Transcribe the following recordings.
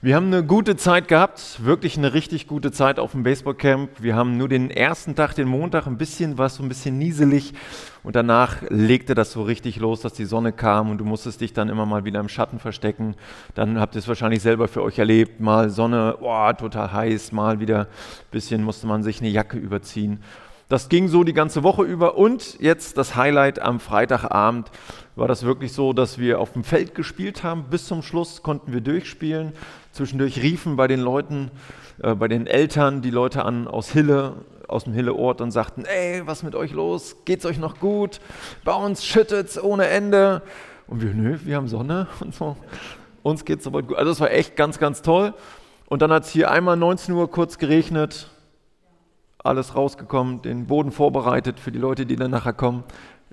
Wir haben eine gute Zeit gehabt, wirklich eine richtig gute Zeit auf dem Baseballcamp. Wir haben nur den ersten Tag, den Montag, ein bisschen was, so ein bisschen nieselig. Und danach legte das so richtig los, dass die Sonne kam und du musstest dich dann immer mal wieder im Schatten verstecken. Dann habt ihr es wahrscheinlich selber für euch erlebt. Mal Sonne, oh, total heiß, mal wieder ein bisschen musste man sich eine Jacke überziehen. Das ging so die ganze Woche über und jetzt das Highlight am Freitagabend war das wirklich so, dass wir auf dem Feld gespielt haben. Bis zum Schluss konnten wir durchspielen. Zwischendurch riefen bei den Leuten, äh, bei den Eltern die Leute an aus Hille, aus dem Hille-Ort und sagten, ey, was mit euch los? Geht's euch noch gut? Bei uns schüttet's ohne Ende. Und wir, nö, wir haben Sonne und so. Uns geht's soweit gut. Also es war echt ganz, ganz toll. Und dann hat es hier einmal 19 Uhr kurz geregnet alles rausgekommen, den Boden vorbereitet für die Leute, die dann nachher kommen.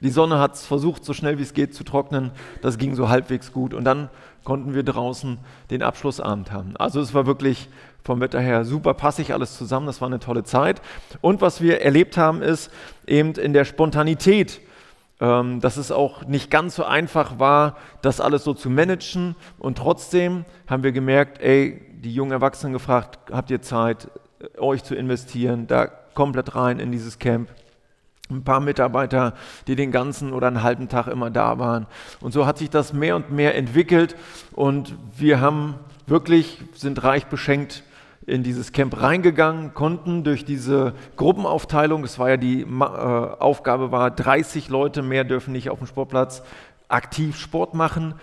Die Sonne hat es versucht, so schnell wie es geht zu trocknen. Das ging so halbwegs gut. Und dann konnten wir draußen den Abschlussabend haben. Also es war wirklich vom Wetter her super passig alles zusammen. Das war eine tolle Zeit. Und was wir erlebt haben, ist eben in der Spontanität, ähm, dass es auch nicht ganz so einfach war, das alles so zu managen. Und trotzdem haben wir gemerkt, ey, die jungen Erwachsenen gefragt, habt ihr Zeit, euch zu investieren, da komplett rein in dieses Camp. Ein paar Mitarbeiter, die den ganzen oder einen halben Tag immer da waren. Und so hat sich das mehr und mehr entwickelt und wir haben wirklich, sind reich beschenkt in dieses Camp reingegangen, konnten durch diese Gruppenaufteilung, das war ja die äh, Aufgabe war, 30 Leute mehr dürfen nicht auf dem Sportplatz aktiv Sport machen.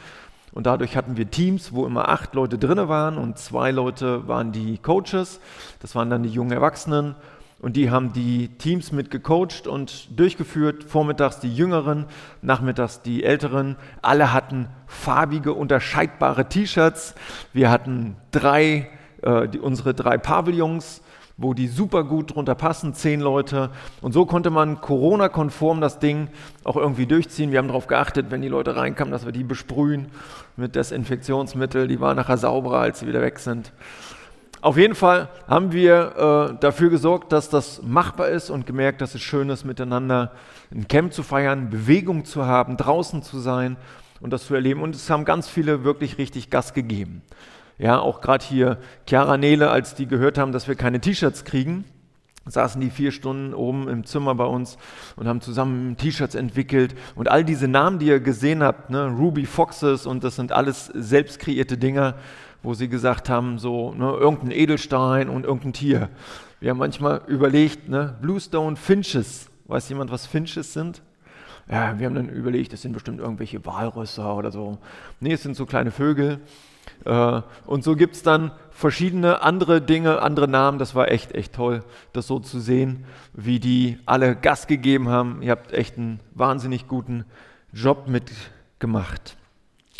Und dadurch hatten wir Teams, wo immer acht Leute drin waren und zwei Leute waren die Coaches. Das waren dann die jungen Erwachsenen. Und die haben die Teams mit gecoacht und durchgeführt. Vormittags die Jüngeren, nachmittags die Älteren. Alle hatten farbige, unterscheidbare T-Shirts. Wir hatten drei, äh, die, unsere drei Pavillons wo die super gut drunter passen, zehn Leute. Und so konnte man Corona-konform das Ding auch irgendwie durchziehen. Wir haben darauf geachtet, wenn die Leute reinkamen, dass wir die besprühen mit Desinfektionsmittel. Die waren nachher sauberer, als sie wieder weg sind. Auf jeden Fall haben wir äh, dafür gesorgt, dass das machbar ist und gemerkt, dass es schön ist, miteinander ein Camp zu feiern, Bewegung zu haben, draußen zu sein und das zu erleben. Und es haben ganz viele wirklich richtig Gas gegeben. Ja, auch gerade hier Chiara Nele, als die gehört haben, dass wir keine T-Shirts kriegen, saßen die vier Stunden oben im Zimmer bei uns und haben zusammen T-Shirts entwickelt. Und all diese Namen, die ihr gesehen habt, ne, Ruby Foxes und das sind alles selbst kreierte Dinger, wo sie gesagt haben, so ne, irgendein Edelstein und irgendein Tier. Wir haben manchmal überlegt, ne, Bluestone Finches. Weiß jemand, was Finches sind? Ja, wir haben dann überlegt, das sind bestimmt irgendwelche Walrösser oder so. Nee, es sind so kleine Vögel. Äh, und so gibt es dann verschiedene andere Dinge, andere Namen. Das war echt, echt toll, das so zu sehen, wie die alle Gas gegeben haben. Ihr habt echt einen wahnsinnig guten Job mitgemacht.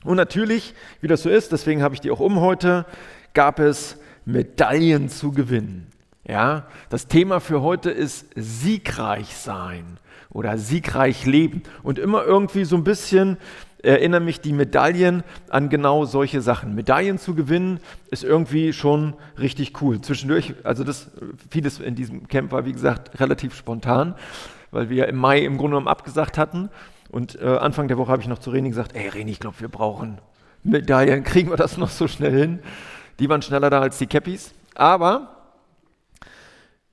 Und natürlich, wie das so ist, deswegen habe ich die auch um heute, gab es Medaillen zu gewinnen. Ja, das Thema für heute ist siegreich sein oder siegreich leben und immer irgendwie so ein bisschen erinnern mich die Medaillen an genau solche Sachen. Medaillen zu gewinnen ist irgendwie schon richtig cool. Zwischendurch, also das, vieles in diesem Camp war wie gesagt relativ spontan, weil wir im Mai im Grunde genommen abgesagt hatten. Und äh, Anfang der Woche habe ich noch zu Reni gesagt, ey Reni, ich glaube, wir brauchen Medaillen. Kriegen wir das noch so schnell hin? Die waren schneller da als die Cappies. Aber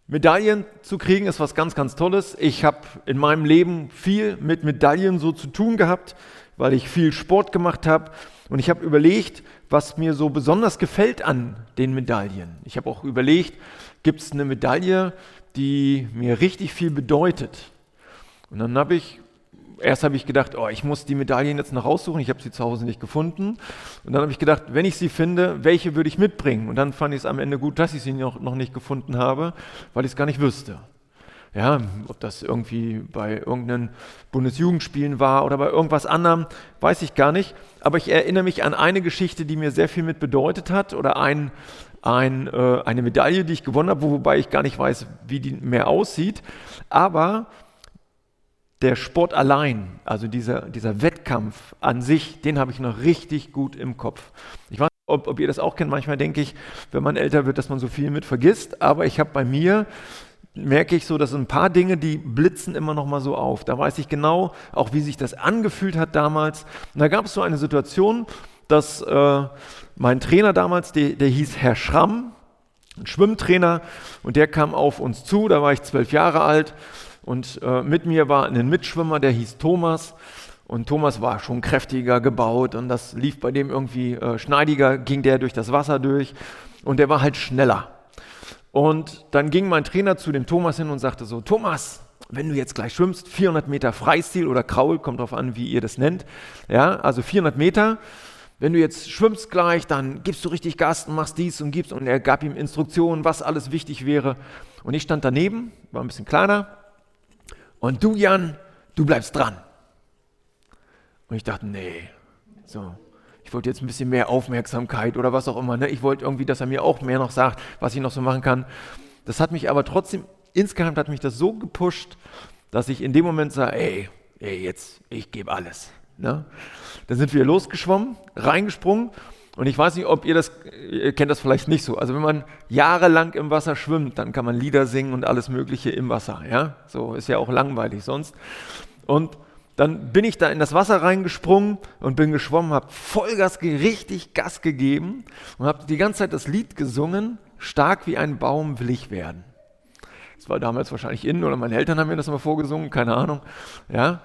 Medaillen zu kriegen ist was ganz, ganz Tolles. Ich habe in meinem Leben viel mit Medaillen so zu tun gehabt weil ich viel Sport gemacht habe. Und ich habe überlegt, was mir so besonders gefällt an den Medaillen. Ich habe auch überlegt, gibt es eine Medaille, die mir richtig viel bedeutet? Und dann habe ich, erst habe ich gedacht, oh, ich muss die Medaillen jetzt noch raussuchen. Ich habe sie zu Hause nicht gefunden. Und dann habe ich gedacht, wenn ich sie finde, welche würde ich mitbringen? Und dann fand ich es am Ende gut, dass ich sie noch, noch nicht gefunden habe, weil ich es gar nicht wüsste. Ja, ob das irgendwie bei irgendeinen Bundesjugendspielen war oder bei irgendwas anderem, weiß ich gar nicht. Aber ich erinnere mich an eine Geschichte, die mir sehr viel mit bedeutet hat oder ein, ein, äh, eine Medaille, die ich gewonnen habe, wobei ich gar nicht weiß, wie die mehr aussieht. Aber der Sport allein, also dieser, dieser Wettkampf an sich, den habe ich noch richtig gut im Kopf. Ich weiß nicht, ob, ob ihr das auch kennt. Manchmal denke ich, wenn man älter wird, dass man so viel mit vergisst. Aber ich habe bei mir merke ich so, dass ein paar Dinge, die blitzen immer noch mal so auf. Da weiß ich genau, auch wie sich das angefühlt hat damals. Und da gab es so eine Situation, dass äh, mein Trainer damals, der, der hieß Herr Schramm, ein Schwimmtrainer, und der kam auf uns zu, da war ich zwölf Jahre alt und äh, mit mir war ein Mitschwimmer, der hieß Thomas. Und Thomas war schon kräftiger gebaut und das lief bei dem irgendwie äh, schneidiger, ging der durch das Wasser durch und der war halt schneller. Und dann ging mein Trainer zu dem Thomas hin und sagte so, Thomas, wenn du jetzt gleich schwimmst, 400 Meter Freistil oder Kraul, kommt darauf an, wie ihr das nennt, ja, also 400 Meter, wenn du jetzt schwimmst gleich, dann gibst du richtig Gas und machst dies und gibst und er gab ihm Instruktionen, was alles wichtig wäre. Und ich stand daneben, war ein bisschen kleiner und du, Jan, du bleibst dran. Und ich dachte, nee, so, ich wollte jetzt ein bisschen mehr Aufmerksamkeit oder was auch immer. Ne? Ich wollte irgendwie, dass er mir auch mehr noch sagt, was ich noch so machen kann. Das hat mich aber trotzdem, insgeheim hat mich das so gepusht, dass ich in dem Moment sage, ey, ey jetzt, ich gebe alles. Ne? Dann sind wir losgeschwommen, reingesprungen und ich weiß nicht, ob ihr das, ihr kennt das vielleicht nicht so. Also wenn man jahrelang im Wasser schwimmt, dann kann man Lieder singen und alles Mögliche im Wasser. Ja, so ist ja auch langweilig sonst. Und dann bin ich da in das Wasser reingesprungen und bin geschwommen, habe Vollgas, richtig Gas gegeben und habe die ganze Zeit das Lied gesungen, stark wie ein Baum will ich werden. Das war damals wahrscheinlich innen oder meine Eltern haben mir das mal vorgesungen, keine Ahnung. Ja,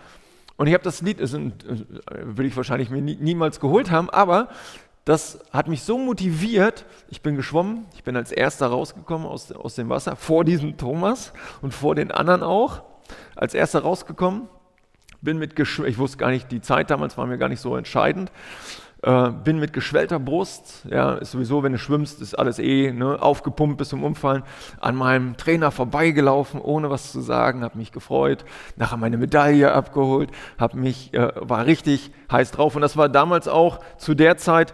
und ich habe das Lied, das will ich wahrscheinlich mir nie, niemals geholt haben, aber das hat mich so motiviert. Ich bin geschwommen, ich bin als erster rausgekommen aus, aus dem Wasser, vor diesem Thomas und vor den anderen auch. Als erster rausgekommen bin mit, ich wusste gar nicht, die Zeit damals war mir gar nicht so entscheidend, äh, bin mit geschwellter Brust, ja, ist sowieso, wenn du schwimmst, ist alles eh ne, aufgepumpt bis zum Umfallen, an meinem Trainer vorbeigelaufen, ohne was zu sagen, habe mich gefreut, nachher meine Medaille abgeholt, habe mich, äh, war richtig heiß drauf. Und das war damals auch zu der Zeit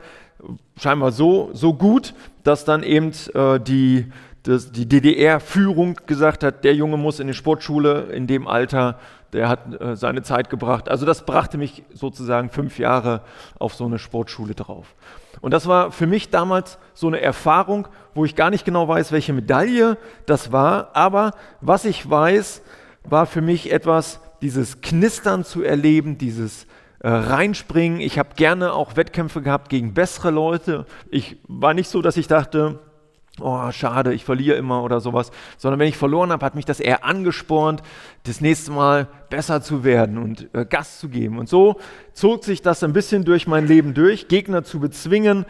scheinbar so, so gut, dass dann eben äh, die, das, die DDR-Führung gesagt hat, der Junge muss in die Sportschule in dem Alter der hat äh, seine Zeit gebracht. Also das brachte mich sozusagen fünf Jahre auf so eine Sportschule drauf. Und das war für mich damals so eine Erfahrung, wo ich gar nicht genau weiß, welche Medaille das war, aber was ich weiß, war für mich etwas, dieses Knistern zu erleben, dieses äh, reinspringen. Ich habe gerne auch Wettkämpfe gehabt gegen bessere Leute. Ich war nicht so, dass ich dachte, oh, schade, ich verliere immer oder sowas, sondern wenn ich verloren habe, hat mich das eher angespornt, das nächste Mal besser zu werden und äh, Gas zu geben. Und so zog sich das ein bisschen durch mein Leben durch, Gegner zu bezwingen,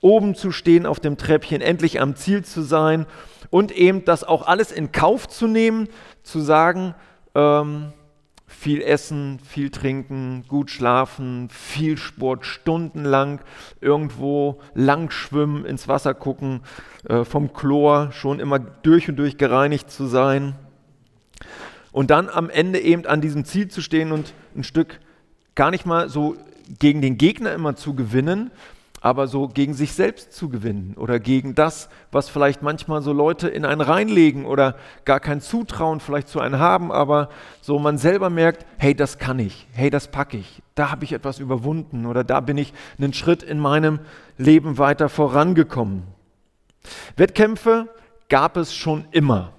oben zu stehen auf dem Treppchen, endlich am Ziel zu sein und eben das auch alles in Kauf zu nehmen, zu sagen, ähm, viel essen, viel trinken, gut schlafen, viel Sport, stundenlang irgendwo lang schwimmen, ins Wasser gucken, äh, vom Chlor schon immer durch und durch gereinigt zu sein. Und dann am Ende eben an diesem Ziel zu stehen und ein Stück gar nicht mal so gegen den Gegner immer zu gewinnen, aber so gegen sich selbst zu gewinnen oder gegen das, was vielleicht manchmal so Leute in einen reinlegen oder gar kein Zutrauen vielleicht zu einem haben, aber so man selber merkt, hey, das kann ich, hey, das packe ich, da habe ich etwas überwunden oder da bin ich einen Schritt in meinem Leben weiter vorangekommen. Wettkämpfe gab es schon immer.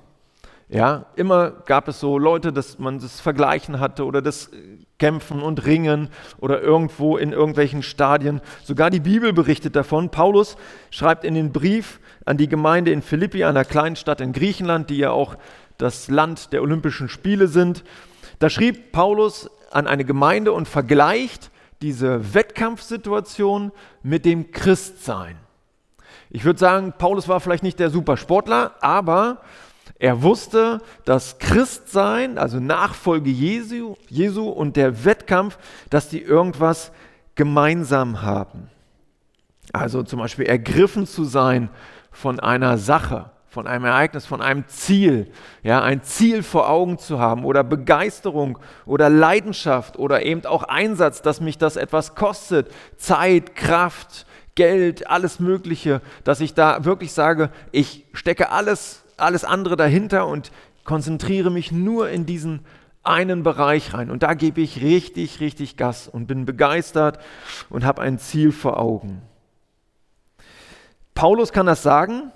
Ja, immer gab es so Leute, dass man das Vergleichen hatte oder das Kämpfen und Ringen oder irgendwo in irgendwelchen Stadien. Sogar die Bibel berichtet davon. Paulus schreibt in den Brief an die Gemeinde in Philippi, einer kleinen Stadt in Griechenland, die ja auch das Land der Olympischen Spiele sind. Da schrieb Paulus an eine Gemeinde und vergleicht diese Wettkampfsituation mit dem Christsein. Ich würde sagen, Paulus war vielleicht nicht der Supersportler, aber er wusste, dass Christsein, also Nachfolge Jesu, Jesu und der Wettkampf, dass die irgendwas gemeinsam haben. Also zum Beispiel ergriffen zu sein von einer Sache, von einem Ereignis, von einem Ziel, ja, ein Ziel vor Augen zu haben oder Begeisterung oder Leidenschaft oder eben auch Einsatz, dass mich das etwas kostet, Zeit, Kraft, Geld, alles Mögliche, dass ich da wirklich sage, ich stecke alles alles andere dahinter und konzentriere mich nur in diesen einen Bereich rein. Und da gebe ich richtig, richtig Gas und bin begeistert und habe ein Ziel vor Augen. Paulus kann das sagen,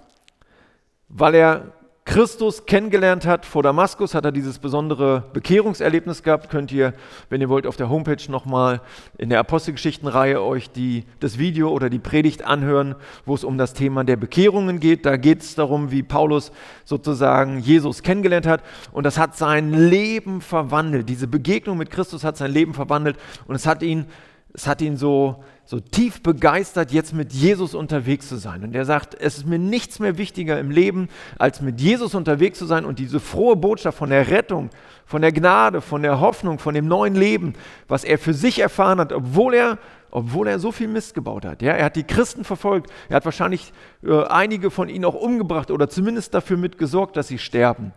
weil er Christus kennengelernt hat vor Damaskus, hat er dieses besondere Bekehrungserlebnis gehabt. Könnt ihr, wenn ihr wollt, auf der Homepage nochmal in der Apostelgeschichtenreihe euch die, das Video oder die Predigt anhören, wo es um das Thema der Bekehrungen geht. Da geht es darum, wie Paulus sozusagen Jesus kennengelernt hat. Und das hat sein Leben verwandelt. Diese Begegnung mit Christus hat sein Leben verwandelt. Und es hat ihn, es hat ihn so so tief begeistert, jetzt mit Jesus unterwegs zu sein. Und er sagt, es ist mir nichts mehr wichtiger im Leben, als mit Jesus unterwegs zu sein und diese frohe Botschaft von der Rettung, von der Gnade, von der Hoffnung, von dem neuen Leben, was er für sich erfahren hat, obwohl er, obwohl er so viel Mist gebaut hat. Ja, er hat die Christen verfolgt, er hat wahrscheinlich äh, einige von ihnen auch umgebracht oder zumindest dafür mitgesorgt, dass sie sterben.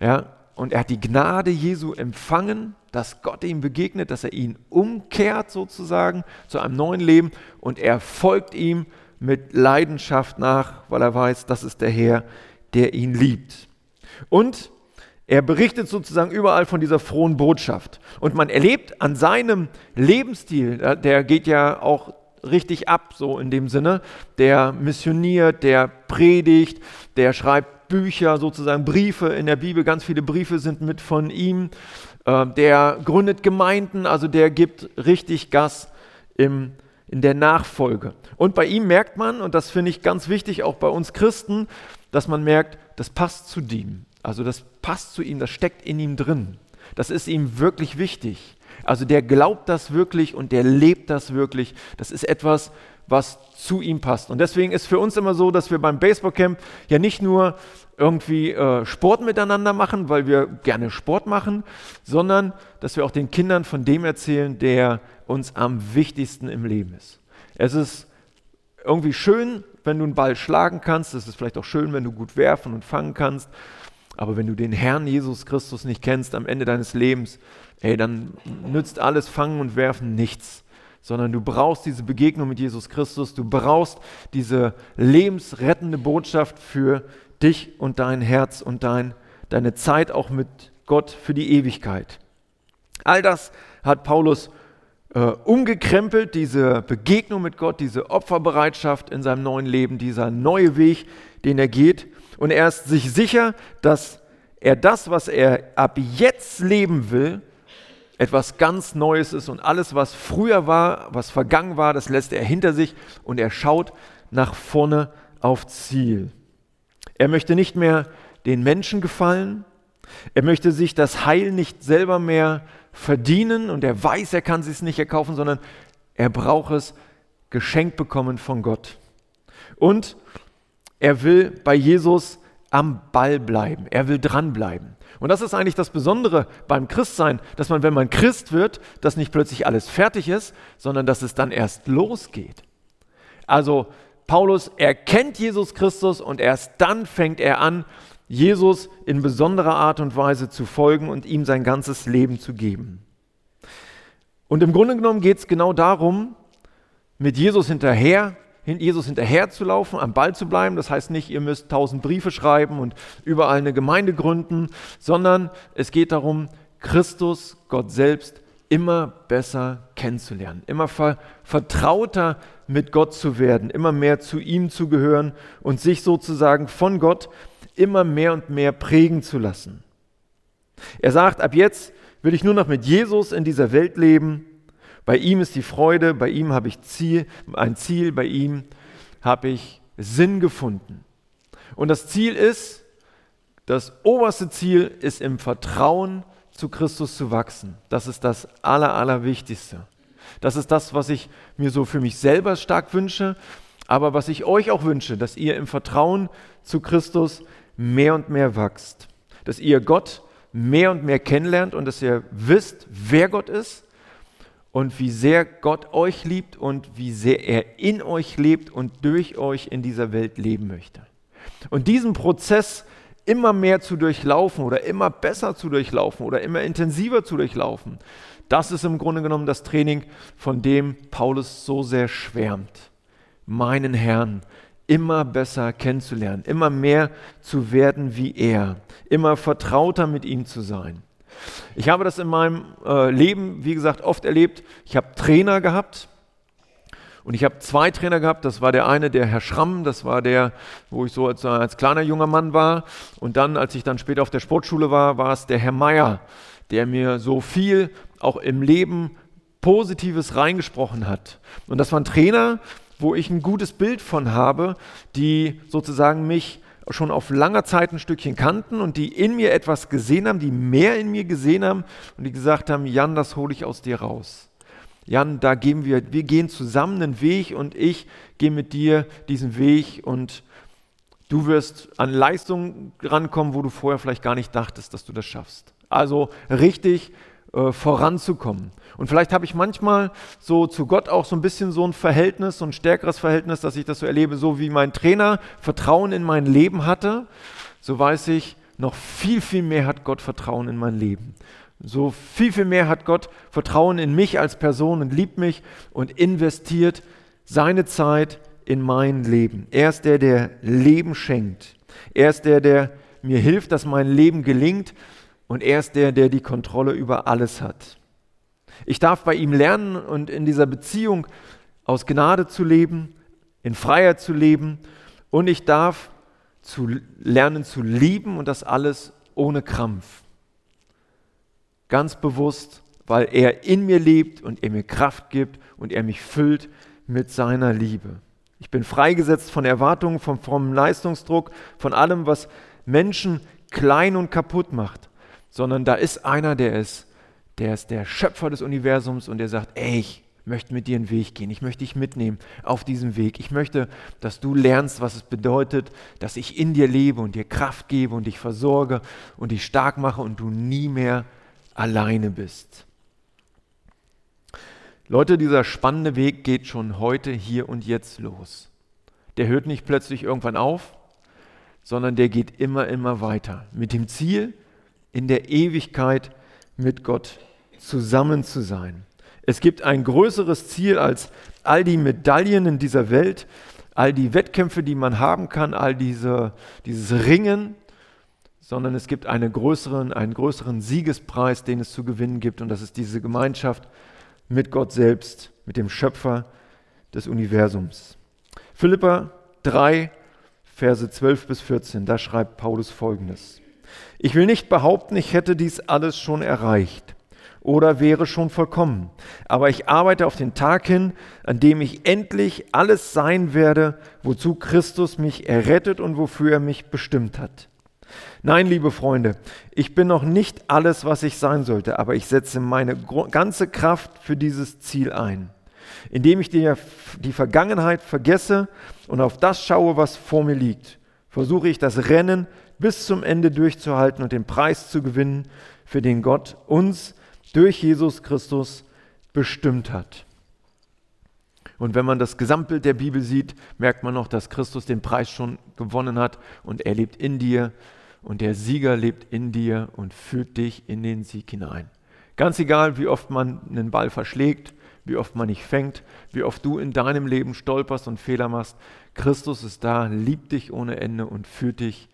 Ja, und er hat die Gnade Jesu empfangen, dass Gott ihm begegnet, dass er ihn umkehrt sozusagen zu einem neuen Leben und er folgt ihm mit Leidenschaft nach, weil er weiß, das ist der Herr, der ihn liebt. Und er berichtet sozusagen überall von dieser frohen Botschaft. Und man erlebt an seinem Lebensstil, der geht ja auch richtig ab, so in dem Sinne, der missioniert, der predigt, der schreibt Bücher, sozusagen Briefe in der Bibel, ganz viele Briefe sind mit von ihm. Äh, der gründet Gemeinden, also der gibt richtig Gas im, in der Nachfolge. Und bei ihm merkt man, und das finde ich ganz wichtig, auch bei uns Christen, dass man merkt, das passt zu ihm. Also das passt zu ihm, das steckt in ihm drin. Das ist ihm wirklich wichtig. Also der glaubt das wirklich und der lebt das wirklich. Das ist etwas, was zu ihm passt. Und deswegen ist für uns immer so, dass wir beim Baseballcamp ja nicht nur irgendwie äh, Sport miteinander machen, weil wir gerne Sport machen, sondern dass wir auch den Kindern von dem erzählen, der uns am wichtigsten im Leben ist. Es ist irgendwie schön, wenn du einen Ball schlagen kannst. Es ist vielleicht auch schön, wenn du gut werfen und fangen kannst. Aber wenn du den Herrn Jesus Christus nicht kennst am Ende deines Lebens, ey, dann nützt alles Fangen und Werfen nichts sondern du brauchst diese Begegnung mit Jesus Christus, du brauchst diese lebensrettende Botschaft für dich und dein Herz und dein, deine Zeit auch mit Gott für die Ewigkeit. All das hat Paulus äh, umgekrempelt, diese Begegnung mit Gott, diese Opferbereitschaft in seinem neuen Leben, dieser neue Weg, den er geht. Und er ist sich sicher, dass er das, was er ab jetzt leben will, etwas ganz Neues ist und alles, was früher war, was vergangen war, das lässt er hinter sich und er schaut nach vorne auf Ziel. Er möchte nicht mehr den Menschen gefallen, er möchte sich das Heil nicht selber mehr verdienen und er weiß, er kann es nicht erkaufen, sondern er braucht es geschenkt bekommen von Gott. Und er will bei Jesus am Ball bleiben, er will dranbleiben. Und das ist eigentlich das Besondere beim Christsein, dass man, wenn man Christ wird, dass nicht plötzlich alles fertig ist, sondern dass es dann erst losgeht. Also Paulus erkennt Jesus Christus und erst dann fängt er an, Jesus in besonderer Art und Weise zu folgen und ihm sein ganzes Leben zu geben. Und im Grunde genommen geht es genau darum, mit Jesus hinterher Jesus hinterherzulaufen, am Ball zu bleiben. Das heißt nicht, ihr müsst tausend Briefe schreiben und überall eine Gemeinde gründen, sondern es geht darum, Christus, Gott selbst, immer besser kennenzulernen, immer ver vertrauter mit Gott zu werden, immer mehr zu ihm zu gehören und sich sozusagen von Gott immer mehr und mehr prägen zu lassen. Er sagt, ab jetzt will ich nur noch mit Jesus in dieser Welt leben bei ihm ist die Freude, bei ihm habe ich Ziel, ein Ziel, bei ihm habe ich Sinn gefunden. Und das Ziel ist, das oberste Ziel ist im Vertrauen zu Christus zu wachsen. Das ist das Aller, Allerwichtigste. Das ist das, was ich mir so für mich selber stark wünsche, aber was ich euch auch wünsche, dass ihr im Vertrauen zu Christus mehr und mehr wachst. Dass ihr Gott mehr und mehr kennenlernt und dass ihr wisst, wer Gott ist und wie sehr Gott euch liebt und wie sehr er in euch lebt und durch euch in dieser Welt leben möchte. Und diesen Prozess immer mehr zu durchlaufen oder immer besser zu durchlaufen oder immer intensiver zu durchlaufen, das ist im Grunde genommen das Training, von dem Paulus so sehr schwärmt. Meinen Herrn immer besser kennenzulernen, immer mehr zu werden wie er, immer vertrauter mit ihm zu sein. Ich habe das in meinem äh, Leben, wie gesagt, oft erlebt. Ich habe Trainer gehabt Und ich habe zwei Trainer gehabt. Das war der eine, der Herr Schramm, das war der, wo ich so als, als kleiner junger Mann war. Und dann, als ich dann später auf der Sportschule war, war es der Herr Meier, der mir so viel auch im Leben Positives reingesprochen hat. Und das waren Trainer, wo ich ein gutes Bild von habe, die sozusagen mich schon auf langer Zeit ein Stückchen kannten und die in mir etwas gesehen haben, die mehr in mir gesehen haben und die gesagt haben, Jan, das hole ich aus dir raus. Jan, da gehen wir, wir gehen zusammen einen Weg und ich gehe mit dir diesen Weg und du wirst an Leistungen rankommen, wo du vorher vielleicht gar nicht dachtest, dass du das schaffst. Also richtig äh, voranzukommen. Und vielleicht habe ich manchmal so zu Gott auch so ein bisschen so ein Verhältnis, so ein stärkeres Verhältnis, dass ich das so erlebe, so wie mein Trainer Vertrauen in mein Leben hatte, so weiß ich, noch viel, viel mehr hat Gott Vertrauen in mein Leben. So viel, viel mehr hat Gott Vertrauen in mich als Person und liebt mich und investiert seine Zeit in mein Leben. Er ist der, der Leben schenkt. Er ist der, der mir hilft, dass mein Leben gelingt und er ist der, der die Kontrolle über alles hat. Ich darf bei ihm lernen und in dieser Beziehung aus Gnade zu leben, in Freiheit zu leben und ich darf zu lernen zu lieben und das alles ohne Krampf. Ganz bewusst, weil er in mir lebt und er mir Kraft gibt und er mich füllt mit seiner Liebe. Ich bin freigesetzt von Erwartungen, vom frommen Leistungsdruck, von allem, was Menschen klein und kaputt macht sondern da ist einer, der ist, der ist der Schöpfer des Universums und der sagt, ey, ich möchte mit dir einen Weg gehen, ich möchte dich mitnehmen auf diesem Weg. Ich möchte, dass du lernst, was es bedeutet, dass ich in dir lebe und dir Kraft gebe und dich versorge und dich stark mache und du nie mehr alleine bist. Leute, dieser spannende Weg geht schon heute, hier und jetzt los. Der hört nicht plötzlich irgendwann auf, sondern der geht immer, immer weiter. Mit dem Ziel, in der Ewigkeit mit Gott zusammen zu sein. Es gibt ein größeres Ziel als all die Medaillen in dieser Welt, all die Wettkämpfe, die man haben kann, all diese, dieses Ringen, sondern es gibt eine größeren, einen größeren Siegespreis, den es zu gewinnen gibt, und das ist diese Gemeinschaft mit Gott selbst, mit dem Schöpfer des Universums. Philippa 3, Verse 12 bis 14, da schreibt Paulus folgendes. Ich will nicht behaupten, ich hätte dies alles schon erreicht oder wäre schon vollkommen, aber ich arbeite auf den Tag hin, an dem ich endlich alles sein werde, wozu Christus mich errettet und wofür er mich bestimmt hat. Nein, liebe Freunde, ich bin noch nicht alles, was ich sein sollte, aber ich setze meine ganze Kraft für dieses Ziel ein, indem ich die, Vergangenheit vergesse und auf das schaue, was vor mir liegt. Versuche ich das Rennen bis zum Ende durchzuhalten und den Preis zu gewinnen, für den Gott uns durch Jesus Christus bestimmt hat. Und wenn man das Gesamtbild der Bibel sieht, merkt man noch, dass Christus den Preis schon gewonnen hat und er lebt in dir und der Sieger lebt in dir und führt dich in den Sieg hinein. Ganz egal, wie oft man einen Ball verschlägt, wie oft man nicht fängt, wie oft du in deinem Leben stolperst und Fehler machst, Christus ist da, liebt dich ohne Ende und führt dich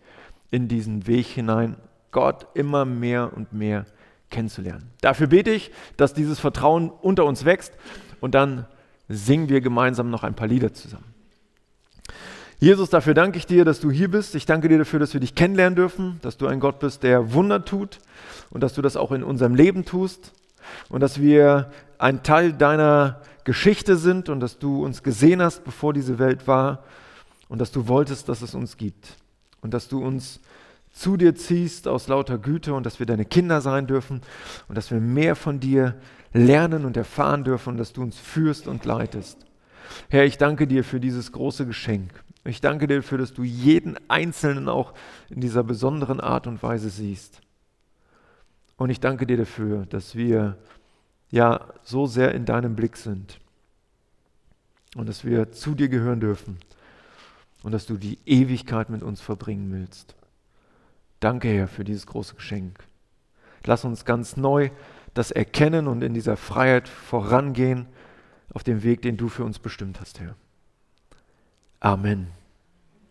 in diesen Weg hinein, Gott immer mehr und mehr kennenzulernen. Dafür bete ich, dass dieses Vertrauen unter uns wächst und dann singen wir gemeinsam noch ein paar Lieder zusammen. Jesus, dafür danke ich dir, dass du hier bist. Ich danke dir dafür, dass wir dich kennenlernen dürfen, dass du ein Gott bist, der Wunder tut und dass du das auch in unserem Leben tust und dass wir ein Teil deiner Geschichte sind und dass du uns gesehen hast, bevor diese Welt war und dass du wolltest, dass es uns gibt und dass du uns zu dir ziehst aus lauter Güte und dass wir deine Kinder sein dürfen und dass wir mehr von dir lernen und erfahren dürfen und dass du uns führst und leitest. Herr, ich danke dir für dieses große Geschenk. Ich danke dir dafür, dass du jeden Einzelnen auch in dieser besonderen Art und Weise siehst. Und ich danke dir dafür, dass wir ja so sehr in deinem Blick sind und dass wir zu dir gehören dürfen und dass du die Ewigkeit mit uns verbringen willst. Danke, Herr, für dieses große Geschenk. Lass uns ganz neu das erkennen und in dieser Freiheit vorangehen auf dem Weg, den du für uns bestimmt hast, Herr. Amen.